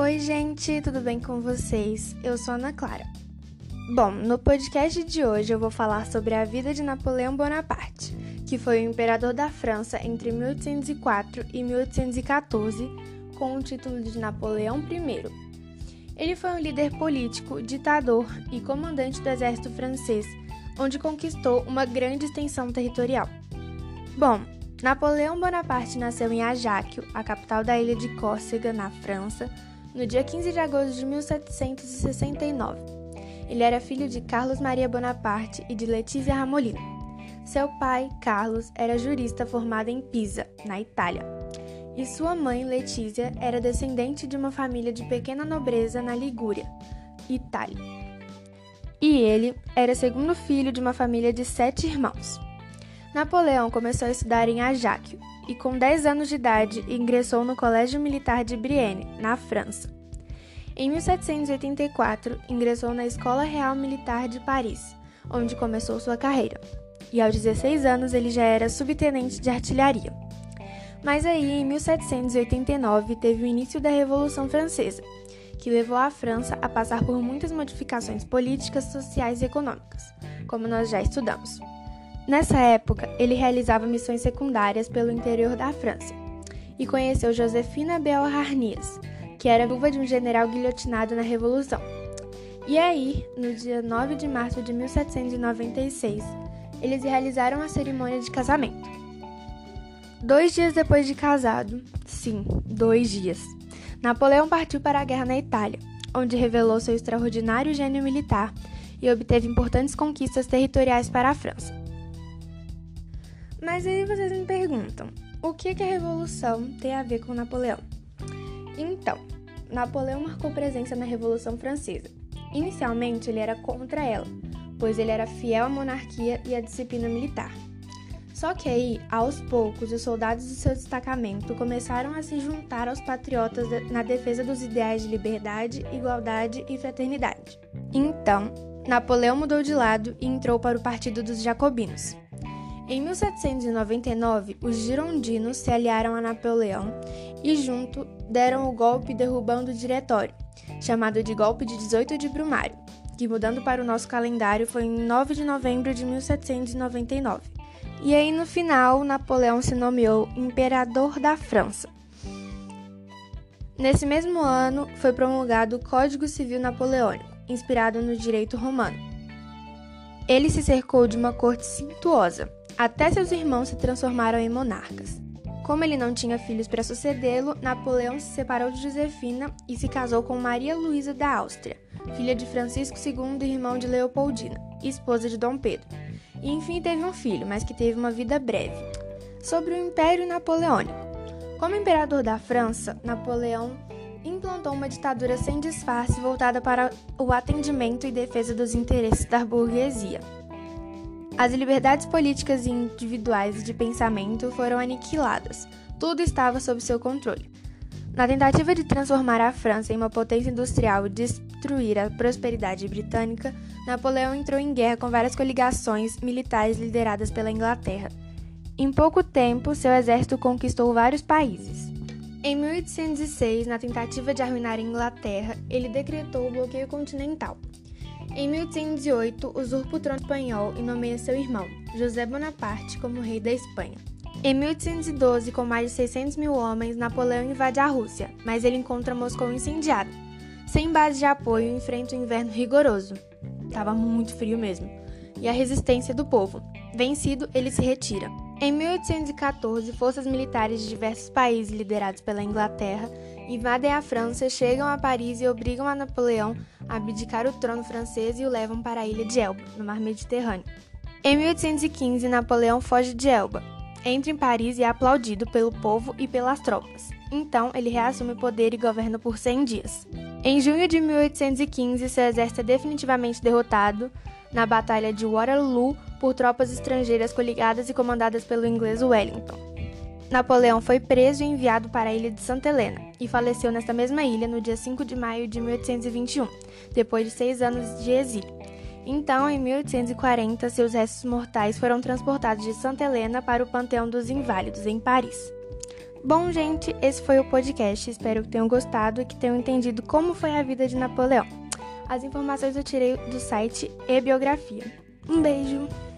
Oi, gente, tudo bem com vocês? Eu sou Ana Clara. Bom, no podcast de hoje eu vou falar sobre a vida de Napoleão Bonaparte, que foi o imperador da França entre 1804 e 1814, com o título de Napoleão I. Ele foi um líder político, ditador e comandante do exército francês, onde conquistou uma grande extensão territorial. Bom, Napoleão Bonaparte nasceu em Ajaccio, a capital da ilha de Córcega, na França, no dia 15 de agosto de 1769. Ele era filho de Carlos Maria Bonaparte e de Letícia Ramolino. Seu pai, Carlos, era jurista formado em Pisa, na Itália. E sua mãe, Letícia, era descendente de uma família de pequena nobreza na Ligúria, Itália. E ele era segundo filho de uma família de sete irmãos. Napoleão começou a estudar em Ajaccio e, com 10 anos de idade, ingressou no Colégio Militar de Brienne, na França. Em 1784, ingressou na Escola Real Militar de Paris, onde começou sua carreira. E aos 16 anos ele já era subtenente de artilharia. Mas aí, em 1789, teve o início da Revolução Francesa, que levou a França a passar por muitas modificações políticas, sociais e econômicas, como nós já estudamos. Nessa época, ele realizava missões secundárias pelo interior da França e conheceu Josefina Beauharnais, que era viúva de um general guilhotinado na Revolução. E aí, no dia 9 de março de 1796, eles realizaram a cerimônia de casamento. Dois dias depois de casado, sim, dois dias, Napoleão partiu para a guerra na Itália, onde revelou seu extraordinário gênio militar e obteve importantes conquistas territoriais para a França. Mas aí vocês me perguntam, o que, que a Revolução tem a ver com Napoleão? Então, Napoleão marcou presença na Revolução Francesa. Inicialmente, ele era contra ela, pois ele era fiel à monarquia e à disciplina militar. Só que aí, aos poucos, os soldados do seu destacamento começaram a se juntar aos patriotas na defesa dos ideais de liberdade, igualdade e fraternidade. Então, Napoleão mudou de lado e entrou para o Partido dos Jacobinos. Em 1799, os girondinos se aliaram a Napoleão e, junto, deram o golpe derrubando o diretório, chamado de Golpe de 18 de Brumário, que, mudando para o nosso calendário, foi em 9 de novembro de 1799. E aí, no final, Napoleão se nomeou Imperador da França. Nesse mesmo ano, foi promulgado o Código Civil Napoleônico, inspirado no direito romano. Ele se cercou de uma corte cintuosa, até seus irmãos se transformaram em monarcas. Como ele não tinha filhos para sucedê-lo, Napoleão se separou de Josefina e se casou com Maria Luísa da Áustria, filha de Francisco II irmão de Leopoldina, esposa de Dom Pedro. E enfim teve um filho, mas que teve uma vida breve. Sobre o Império Napoleônico. Como imperador da França, Napoleão implantou uma ditadura sem disfarce voltada para o atendimento e defesa dos interesses da burguesia. As liberdades políticas e individuais de pensamento foram aniquiladas. Tudo estava sob seu controle. Na tentativa de transformar a França em uma potência industrial e destruir a prosperidade britânica, Napoleão entrou em guerra com várias coligações militares lideradas pela Inglaterra. Em pouco tempo, seu exército conquistou vários países. Em 1806, na tentativa de arruinar a Inglaterra, ele decretou o bloqueio continental. Em 1808, usurpa o trono espanhol e nomeia seu irmão, José Bonaparte, como rei da Espanha. Em 1812, com mais de 600 mil homens, Napoleão invade a Rússia, mas ele encontra Moscou incendiada. Sem base de apoio, enfrenta um inverno rigoroso. Tava muito frio mesmo. E a resistência do povo. Vencido, ele se retira. Em 1814, forças militares de diversos países liderados pela Inglaterra invadem a França, chegam a Paris e obrigam a Napoleão a abdicar o trono francês e o levam para a ilha de Elba, no mar Mediterrâneo. Em 1815, Napoleão foge de Elba, entra em Paris e é aplaudido pelo povo e pelas tropas. Então, ele reassume o poder e governa por 100 dias. Em junho de 1815, seu exército é definitivamente derrotado na Batalha de Waterloo por tropas estrangeiras coligadas e comandadas pelo inglês Wellington. Napoleão foi preso e enviado para a ilha de Santa Helena e faleceu nesta mesma ilha no dia 5 de maio de 1821, depois de seis anos de exílio. Então, em 1840, seus restos mortais foram transportados de Santa Helena para o Panteão dos Inválidos, em Paris. Bom, gente, esse foi o podcast. Espero que tenham gostado e que tenham entendido como foi a vida de Napoleão. As informações eu tirei do site e biografia. Um beijo!